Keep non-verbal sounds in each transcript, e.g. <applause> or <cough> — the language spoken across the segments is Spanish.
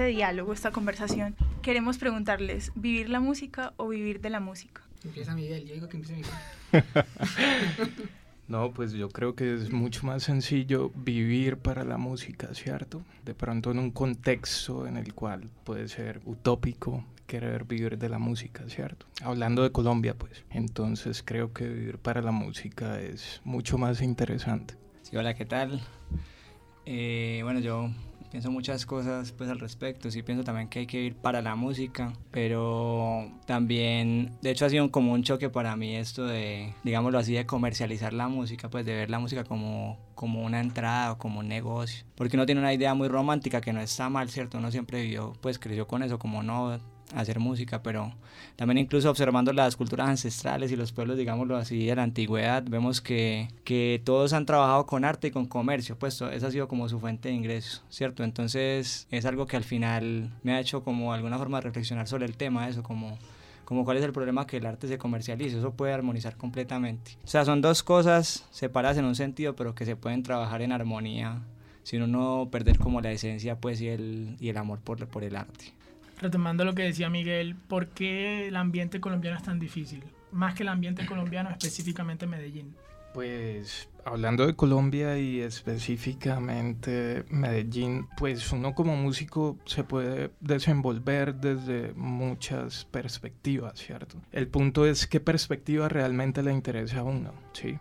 Este, diálogo, esta conversación, queremos preguntarles, ¿vivir la música o vivir de la música? Empieza Miguel, yo digo que empiece Miguel. <laughs> No, pues yo creo que es mucho más sencillo vivir para la música, ¿cierto? De pronto en un contexto en el cual puede ser utópico querer vivir de la música, ¿cierto? Hablando de Colombia, pues. Entonces creo que vivir para la música es mucho más interesante. Sí, hola, ¿qué tal? Eh, bueno, yo pienso muchas cosas pues al respecto, sí pienso también que hay que ir para la música, pero también, de hecho ha sido como un choque para mí esto de, digámoslo así, de comercializar la música, pues de ver la música como, como una entrada o como un negocio, porque uno tiene una idea muy romántica que no está mal, ¿cierto? Uno siempre vivió, pues creció con eso, como no hacer música, pero también incluso observando las culturas ancestrales y los pueblos, digámoslo así, de la antigüedad, vemos que, que todos han trabajado con arte y con comercio, pues esa ha sido como su fuente de ingresos, ¿cierto? Entonces es algo que al final me ha hecho como alguna forma de reflexionar sobre el tema, eso como como cuál es el problema que el arte se comercialice, eso puede armonizar completamente. O sea, son dos cosas separadas en un sentido, pero que se pueden trabajar en armonía, sin uno perder como la esencia pues y el, y el amor por, por el arte retomando lo que decía Miguel, ¿por qué el ambiente colombiano es tan difícil? Más que el ambiente colombiano, <clears throat> específicamente Medellín. Pues hablando de Colombia y específicamente Medellín, pues uno como músico se puede desenvolver desde muchas perspectivas, ¿cierto? El punto es qué perspectiva realmente le interesa a uno, ¿sí?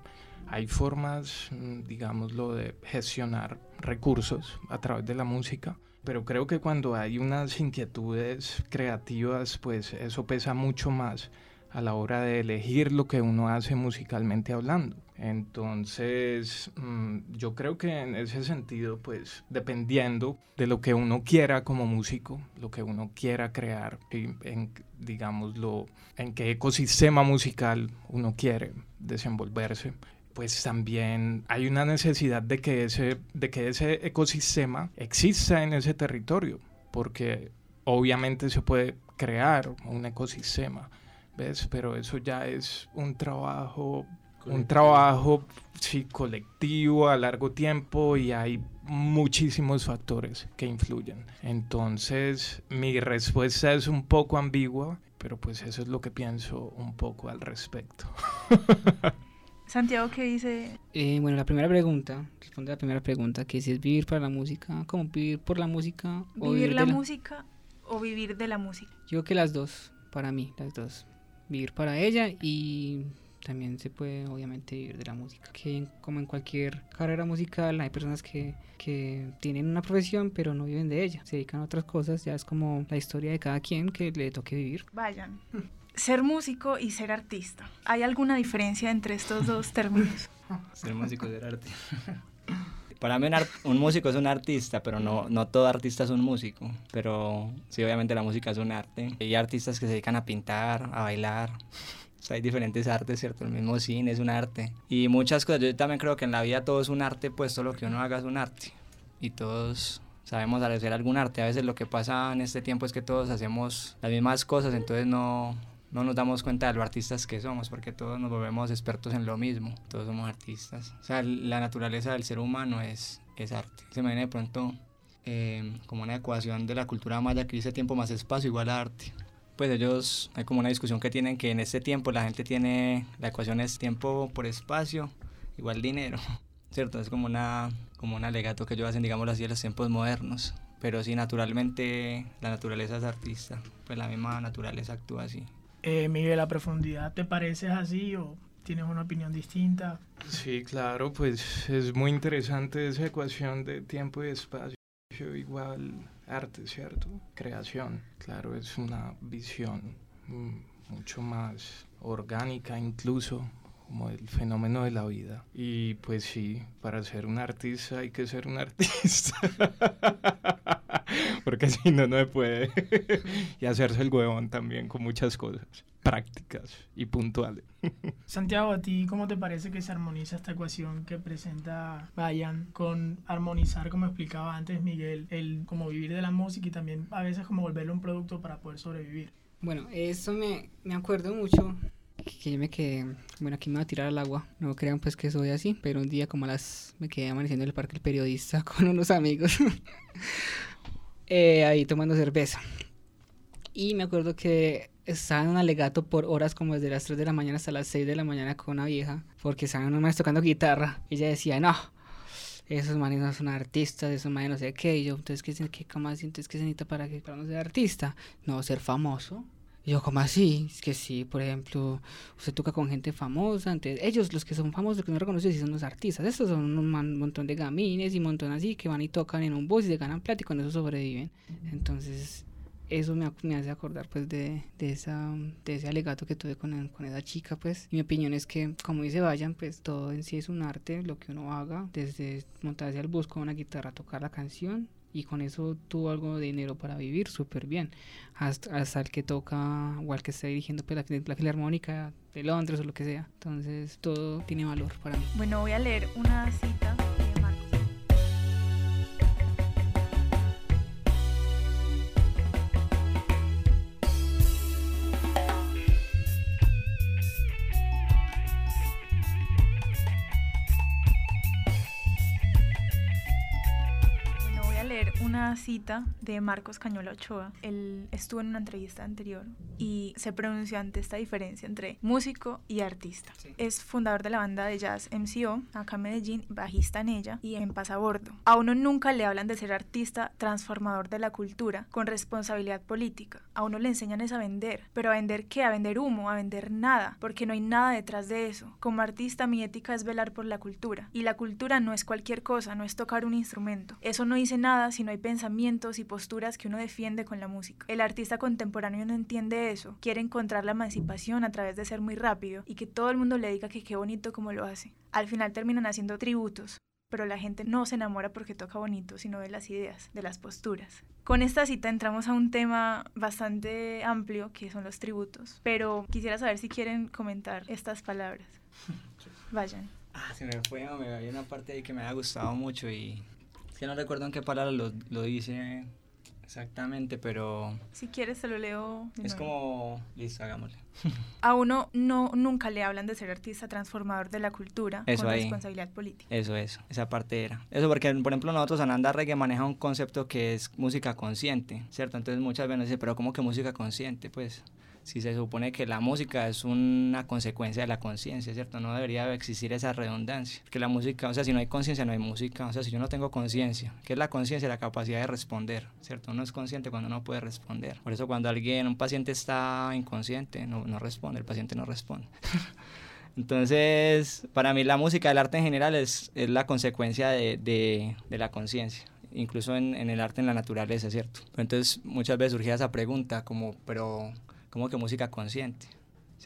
Hay formas, mm, digámoslo, de gestionar recursos a través de la música pero creo que cuando hay unas inquietudes creativas, pues eso pesa mucho más a la hora de elegir lo que uno hace musicalmente hablando. Entonces, mm, yo creo que en ese sentido, pues dependiendo de lo que uno quiera como músico, lo que uno quiera crear, en, digámoslo, en qué ecosistema musical uno quiere desenvolverse, pues también hay una necesidad de que ese, de que ese ecosistema exista en ese territorio, porque obviamente se puede crear un ecosistema, ¿ves? Pero eso ya es un trabajo, un trabajo sí, colectivo a largo tiempo y hay muchísimos factores que influyen. Entonces, mi respuesta es un poco ambigua, pero pues eso es lo que pienso un poco al respecto. <laughs> Santiago, ¿qué dice? Eh, bueno, la primera pregunta, responde a la primera pregunta, que si es vivir para la música, ¿cómo vivir por la música? O ¿Vivir la, música o vivir de la música? Yo creo que las dos, para mí, las dos. Vivir para ella y también se puede obviamente vivir de la música. Que como en cualquier carrera musical hay personas que, que tienen una profesión pero no viven de ella, se dedican a otras cosas, ya es como la historia de cada quien que le toque vivir. Vayan <laughs> ser músico y ser artista. ¿Hay alguna diferencia entre estos dos <laughs> términos? ser músico y ser artista. <laughs> Para mí un, músico es un artista, pero no, no todo artista es un músico. Pero sí, obviamente la música es un arte. Hay artistas que se dedican a pintar, a bailar. hay diferentes artes, ¿cierto? El mismo cine es un arte. Y muchas cosas. Yo también creo que en la vida todo es un arte, pues todo lo que uno haga es un arte. Y todos sabemos hacer algún arte. A veces lo que pasa en este tiempo es que todos hacemos las mismas cosas, entonces no, no nos damos cuenta de lo artistas que somos, porque todos nos volvemos expertos en lo mismo, todos somos artistas. O sea, la naturaleza del ser humano es, es arte. Se me viene de pronto eh, como una ecuación de la cultura maya que dice tiempo más espacio igual a arte. Pues ellos, hay como una discusión que tienen que en este tiempo la gente tiene, la ecuación es tiempo por espacio igual dinero, <laughs> ¿cierto? Es como, una, como un alegato que ellos hacen, digámoslo así, en los tiempos modernos. Pero sí, naturalmente la naturaleza es artista, pues la misma naturaleza actúa así. Eh, Miguel, a profundidad, ¿te pareces así o tienes una opinión distinta? Sí, claro, pues es muy interesante esa ecuación de tiempo y espacio igual arte, ¿cierto? Creación, claro, es una visión mm, mucho más orgánica incluso como el fenómeno de la vida. Y pues sí, para ser un artista hay que ser un artista. <laughs> porque <laughs> si no, no se puede. <laughs> y hacerse el huevón también con muchas cosas prácticas y puntuales. <laughs> Santiago, ¿a ti cómo te parece que se armoniza esta ecuación que presenta Bayan con armonizar, como explicaba antes Miguel, el como vivir de la música y también a veces como volverlo un producto para poder sobrevivir? Bueno, eso me, me acuerdo mucho que yo me quedé, bueno, aquí me voy a tirar al agua, no crean pues que soy así, pero un día como a las, me quedé amaneciendo en el parque el periodista con unos amigos, eh, ahí tomando cerveza. Y me acuerdo que estaba en un alegato por horas como desde las 3 de la mañana hasta las 6 de la mañana con una vieja, porque estaban unos tocando guitarra, y ella decía, no, esos manes no son artistas, esos manes no sé qué, y yo, entonces, ¿qué, qué, cómo Entonces, ¿qué se necesita para, que, para no ser artista? No, ser famoso. Yo, ¿cómo así? Es que sí, por ejemplo, usted toca con gente famosa, entonces ellos, los que son famosos, los que no reconocen, sí son los artistas. Estos son un montón de gamines y un montón así que van y tocan en un bus y se ganan plata y con eso sobreviven. Entonces, eso me, me, hace acordar pues de, de, esa, de ese alegato que tuve con, con esa chica pues mi opinión es que como dice Vayan pues todo en sí es un arte lo que uno haga desde montarse al bus con una guitarra tocar la canción y con eso tuvo algo de dinero para vivir súper bien. Hasta, hasta, el que toca o al que está dirigiendo pues, la, la filarmónica de Londres o lo que sea. Entonces todo tiene valor para mí. Bueno voy a leer una cita cita de Marcos Cañola Ochoa. Él estuvo en una entrevista anterior y se pronunció ante esta diferencia entre músico y artista. Sí. Es fundador de la banda de jazz MCO, acá en Medellín, bajista en ella y en Pasabordo. A uno nunca le hablan de ser artista, transformador de la cultura, con responsabilidad política. A uno le enseñan es a vender, pero a vender qué? A vender humo, a vender nada, porque no hay nada detrás de eso. Como artista mi ética es velar por la cultura y la cultura no es cualquier cosa, no es tocar un instrumento. Eso no dice nada si no hay pensamientos y posturas que uno defiende con la música. El artista contemporáneo no entiende eso, quiere encontrar la emancipación a través de ser muy rápido y que todo el mundo le diga que qué bonito como lo hace. Al final terminan haciendo tributos, pero la gente no se enamora porque toca bonito, sino de las ideas, de las posturas. Con esta cita entramos a un tema bastante amplio, que son los tributos, pero quisiera saber si quieren comentar estas palabras. <laughs> Vayan. Ah, se me fue, me había una parte ahí que me ha gustado mucho y que no recuerdo en qué palabra lo, lo dice exactamente, pero... Si quieres te lo leo. Es como... Listo, hagámosle. <laughs> A uno no, nunca le hablan de ser artista transformador de la cultura eso con ahí. responsabilidad política. Eso, eso. Esa parte era. Eso porque, por ejemplo, nosotros Ananda Reggae maneja un concepto que es música consciente, ¿cierto? Entonces muchas veces dicen, pero ¿cómo que música consciente? Pues si se supone que la música es una consecuencia de la conciencia, ¿cierto? No debería existir esa redundancia. Que la música, o sea, si no hay conciencia, no hay música. O sea, si yo no tengo conciencia, ¿qué es la conciencia? La capacidad de responder, ¿cierto? Uno es consciente cuando no puede responder. Por eso cuando alguien, un paciente está inconsciente, no, no responde, el paciente no responde. <laughs> Entonces, para mí la música, el arte en general es, es la consecuencia de, de, de la conciencia incluso en, en, el arte, en la naturaleza, ¿cierto? Entonces muchas veces surgía esa pregunta como, pero como que música consciente.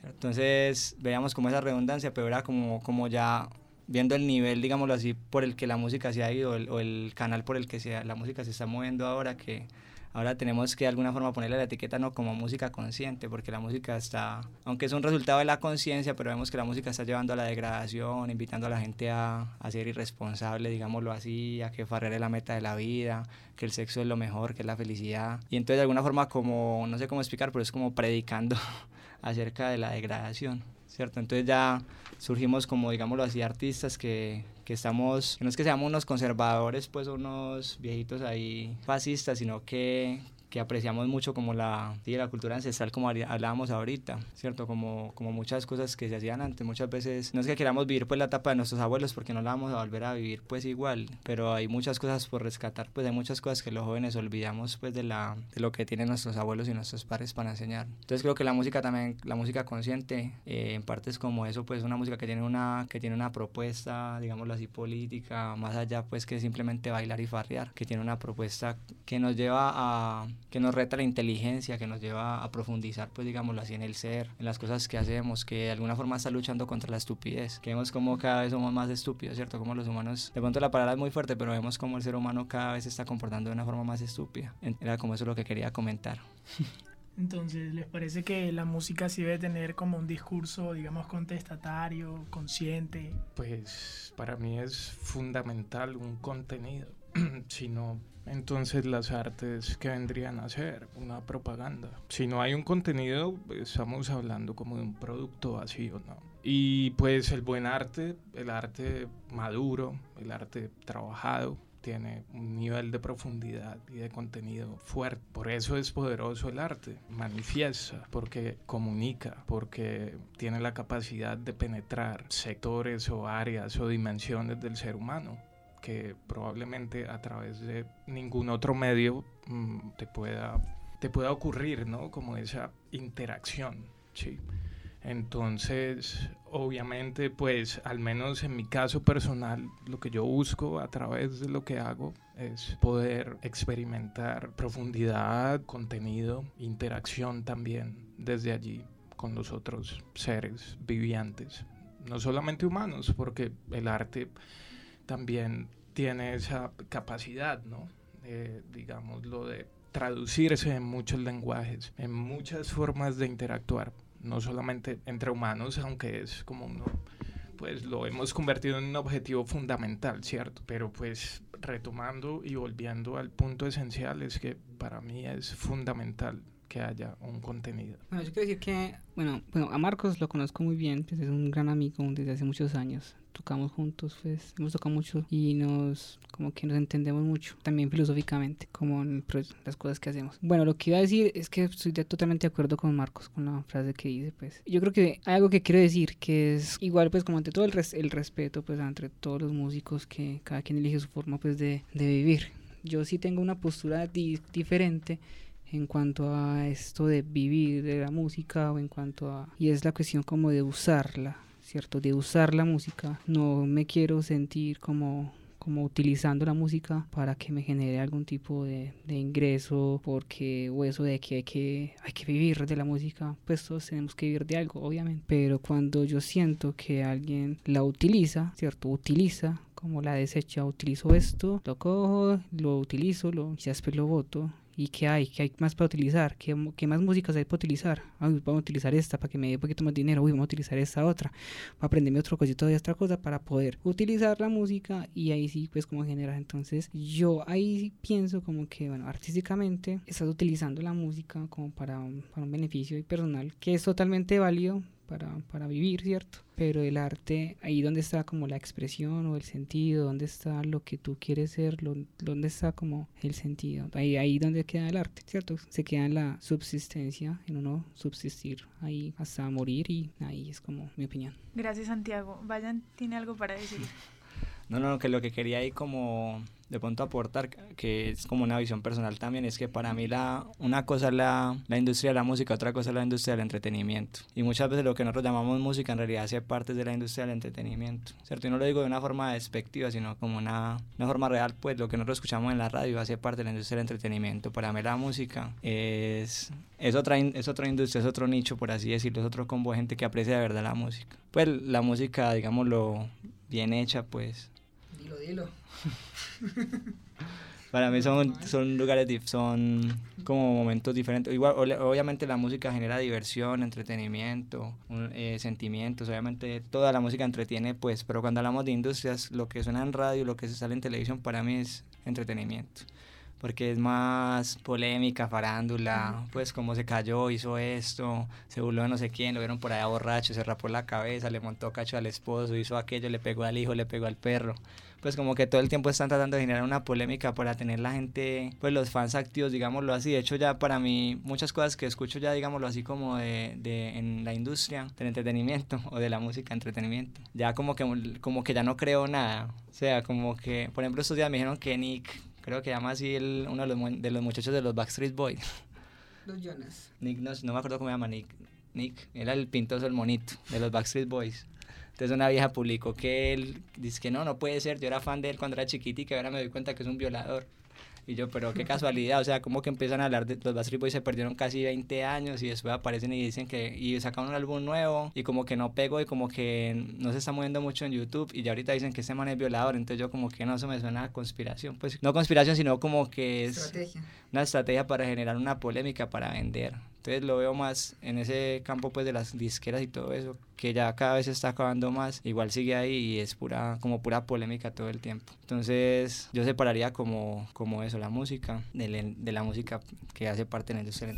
Entonces veíamos como esa redundancia, pero era como, como ya viendo el nivel, digámoslo así, por el que la música se ha ido, el, o el canal por el que se, la música se está moviendo ahora, que ahora tenemos que de alguna forma ponerle la etiqueta no como música consciente, porque la música está, aunque es un resultado de la conciencia, pero vemos que la música está llevando a la degradación, invitando a la gente a, a ser irresponsable, digámoslo así, a que farrer es la meta de la vida, que el sexo es lo mejor, que es la felicidad. Y entonces de alguna forma como, no sé cómo explicar, pero es como predicando <laughs> acerca de la degradación. ¿Cierto? Entonces ya surgimos como, digámoslo así, artistas que, que estamos, no es que seamos unos conservadores, pues unos viejitos ahí fascistas, sino que, que apreciamos mucho como la, sí, la cultura ancestral como hablábamos ahorita, ¿cierto? Como, como muchas cosas que se hacían antes, muchas veces no es que queramos vivir pues la etapa de nuestros abuelos porque no la vamos a volver a vivir pues igual, pero hay muchas cosas por rescatar, pues hay muchas cosas que los jóvenes olvidamos pues de, la, de lo que tienen nuestros abuelos y nuestros padres para enseñar. Entonces creo que la música también, la música consciente, eh, en parte es como eso, pues una música que tiene una, que tiene una propuesta, digámoslo así, política, más allá pues que simplemente bailar y farrear, que tiene una propuesta que nos lleva a que nos reta la inteligencia, que nos lleva a profundizar, pues digámoslo así, en el ser, en las cosas que hacemos, que de alguna forma está luchando contra la estupidez, que vemos como cada vez somos más estúpidos, ¿cierto? Como los humanos, de pronto la palabra es muy fuerte, pero vemos como el ser humano cada vez se está comportando de una forma más estúpida. Era como eso lo que quería comentar. <laughs> Entonces, ¿les parece que la música sí debe tener como un discurso, digamos, contestatario, consciente? Pues para mí es fundamental un contenido, <clears throat> si no, entonces las artes que vendrían a ser una propaganda. Si no hay un contenido, estamos hablando como de un producto vacío, ¿no? Y pues el buen arte, el arte maduro, el arte trabajado, tiene un nivel de profundidad y de contenido fuerte. Por eso es poderoso el arte. Manifiesta, porque comunica, porque tiene la capacidad de penetrar sectores o áreas o dimensiones del ser humano que probablemente a través de ningún otro medio mm, te, pueda, te pueda ocurrir, ¿no? Como esa interacción, ¿sí? Entonces, obviamente, pues al menos en mi caso personal, lo que yo busco a través de lo que hago es poder experimentar profundidad, contenido, interacción también desde allí con los otros seres vivientes, no solamente humanos, porque el arte también tiene esa capacidad, ¿no? digamos, lo de traducirse en muchos lenguajes, en muchas formas de interactuar no solamente entre humanos, aunque es como uno, pues lo hemos convertido en un objetivo fundamental, ¿cierto? Pero pues retomando y volviendo al punto esencial es que para mí es fundamental que haya un contenido. Bueno, yo quiero decir que, bueno, bueno, a Marcos lo conozco muy bien, pues es un gran amigo desde hace muchos años tocamos juntos, pues hemos tocado mucho y nos como que nos entendemos mucho, también filosóficamente, como en las cosas que hacemos. Bueno, lo que iba a decir es que estoy totalmente de acuerdo con Marcos, con la frase que dice, pues. Yo creo que hay algo que quiero decir, que es igual, pues, como ante todo el, el respeto, pues, entre todos los músicos, que cada quien elige su forma, pues, de, de vivir. Yo sí tengo una postura diferente en cuanto a esto de vivir de la música o en cuanto a... Y es la cuestión como de usarla ¿cierto? De usar la música. No me quiero sentir como como utilizando la música para que me genere algún tipo de, ingreso porque o eso de que hay, que hay que vivir de la música pues todos tenemos que vivir de algo obviamente pero cuando yo siento que alguien la utiliza cierto utiliza como la desecha utilizo esto lo cojo lo utilizo lo ya después lo voto ¿Y qué hay? ¿Qué hay más para utilizar? ¿Qué, qué más músicas hay para utilizar? vamos a utilizar esta para que me dé un poquito más dinero. Uy, vamos a utilizar esta otra. Para aprenderme otro cosito de otra cosa para poder utilizar la música y ahí sí, pues, como generar. Entonces, yo ahí pienso como que, bueno, artísticamente estás utilizando la música como para para un beneficio personal que es totalmente válido para, para vivir, ¿cierto? Pero el arte, ahí donde está como la expresión o el sentido, donde está lo que tú quieres ser, lo, donde está como el sentido, ahí, ahí donde queda el arte, ¿cierto? Se queda en la subsistencia, en uno subsistir ahí hasta morir y ahí es como mi opinión. Gracias Santiago. Vayan, tiene algo para decir. No, no, que lo que quería ahí como de pronto aportar, que es como una visión personal también, es que para mí la, una cosa es la, la industria de la música, otra cosa es la industria del entretenimiento. Y muchas veces lo que nosotros llamamos música en realidad hace parte de la industria del entretenimiento, ¿cierto? Y no lo digo de una forma despectiva, sino como una, una forma real, pues lo que nosotros escuchamos en la radio hace parte de la industria del entretenimiento. Para mí la música es, es, otra, es otra industria, es otro nicho, por así decirlo, es otro combo de gente que aprecia de verdad la música. Pues la música, digámoslo, bien hecha, pues... <laughs> Para mí son, son lugares, son como momentos diferentes. Igual, obviamente la música genera diversión, entretenimiento, eh, sentimientos. Obviamente toda la música entretiene, pues, pero cuando hablamos de industrias, lo que suena en radio, lo que se sale en televisión, para mí es entretenimiento. Porque es más polémica, farándula, pues como se cayó, hizo esto, se burló de no sé quién, lo vieron por allá borracho, se rapó la cabeza, le montó cacho al esposo, hizo aquello, le pegó al hijo, le pegó al perro pues como que todo el tiempo están tratando de generar una polémica para tener la gente, pues los fans activos, digámoslo así. De hecho, ya para mí, muchas cosas que escucho ya, digámoslo así, como de, de en la industria del entretenimiento <laughs> o de la música entretenimiento, ya como que, como que ya no creo nada. O sea, como que, por ejemplo, estos días me dijeron que Nick, creo que llama así el, uno de los, de los muchachos de los Backstreet Boys. <laughs> Los Jonas. Nick, no, no me acuerdo cómo se llama Nick. Nick, era el pintoso, el monito de los Backstreet Boys. Entonces una vieja publicó que él dice que no, no puede ser, yo era fan de él cuando era chiquito y que ahora me doy cuenta que es un violador. Y yo, pero qué casualidad, o sea, como que empiezan a hablar de los Backstreet Boys se perdieron casi 20 años y después aparecen y dicen que y sacaron un álbum nuevo y como que no pegó y como que no se está moviendo mucho en YouTube y ya ahorita dicen que este man es violador, entonces yo como que no, eso me suena a conspiración, pues no conspiración, sino como que es una estrategia para generar una polémica para vender. Entonces lo veo más en ese campo pues de las disqueras y todo eso, que ya cada vez se está acabando más, igual sigue ahí y es pura como pura polémica todo el tiempo. Entonces yo separaría como, como eso, la música, de, de la música que hace parte de la.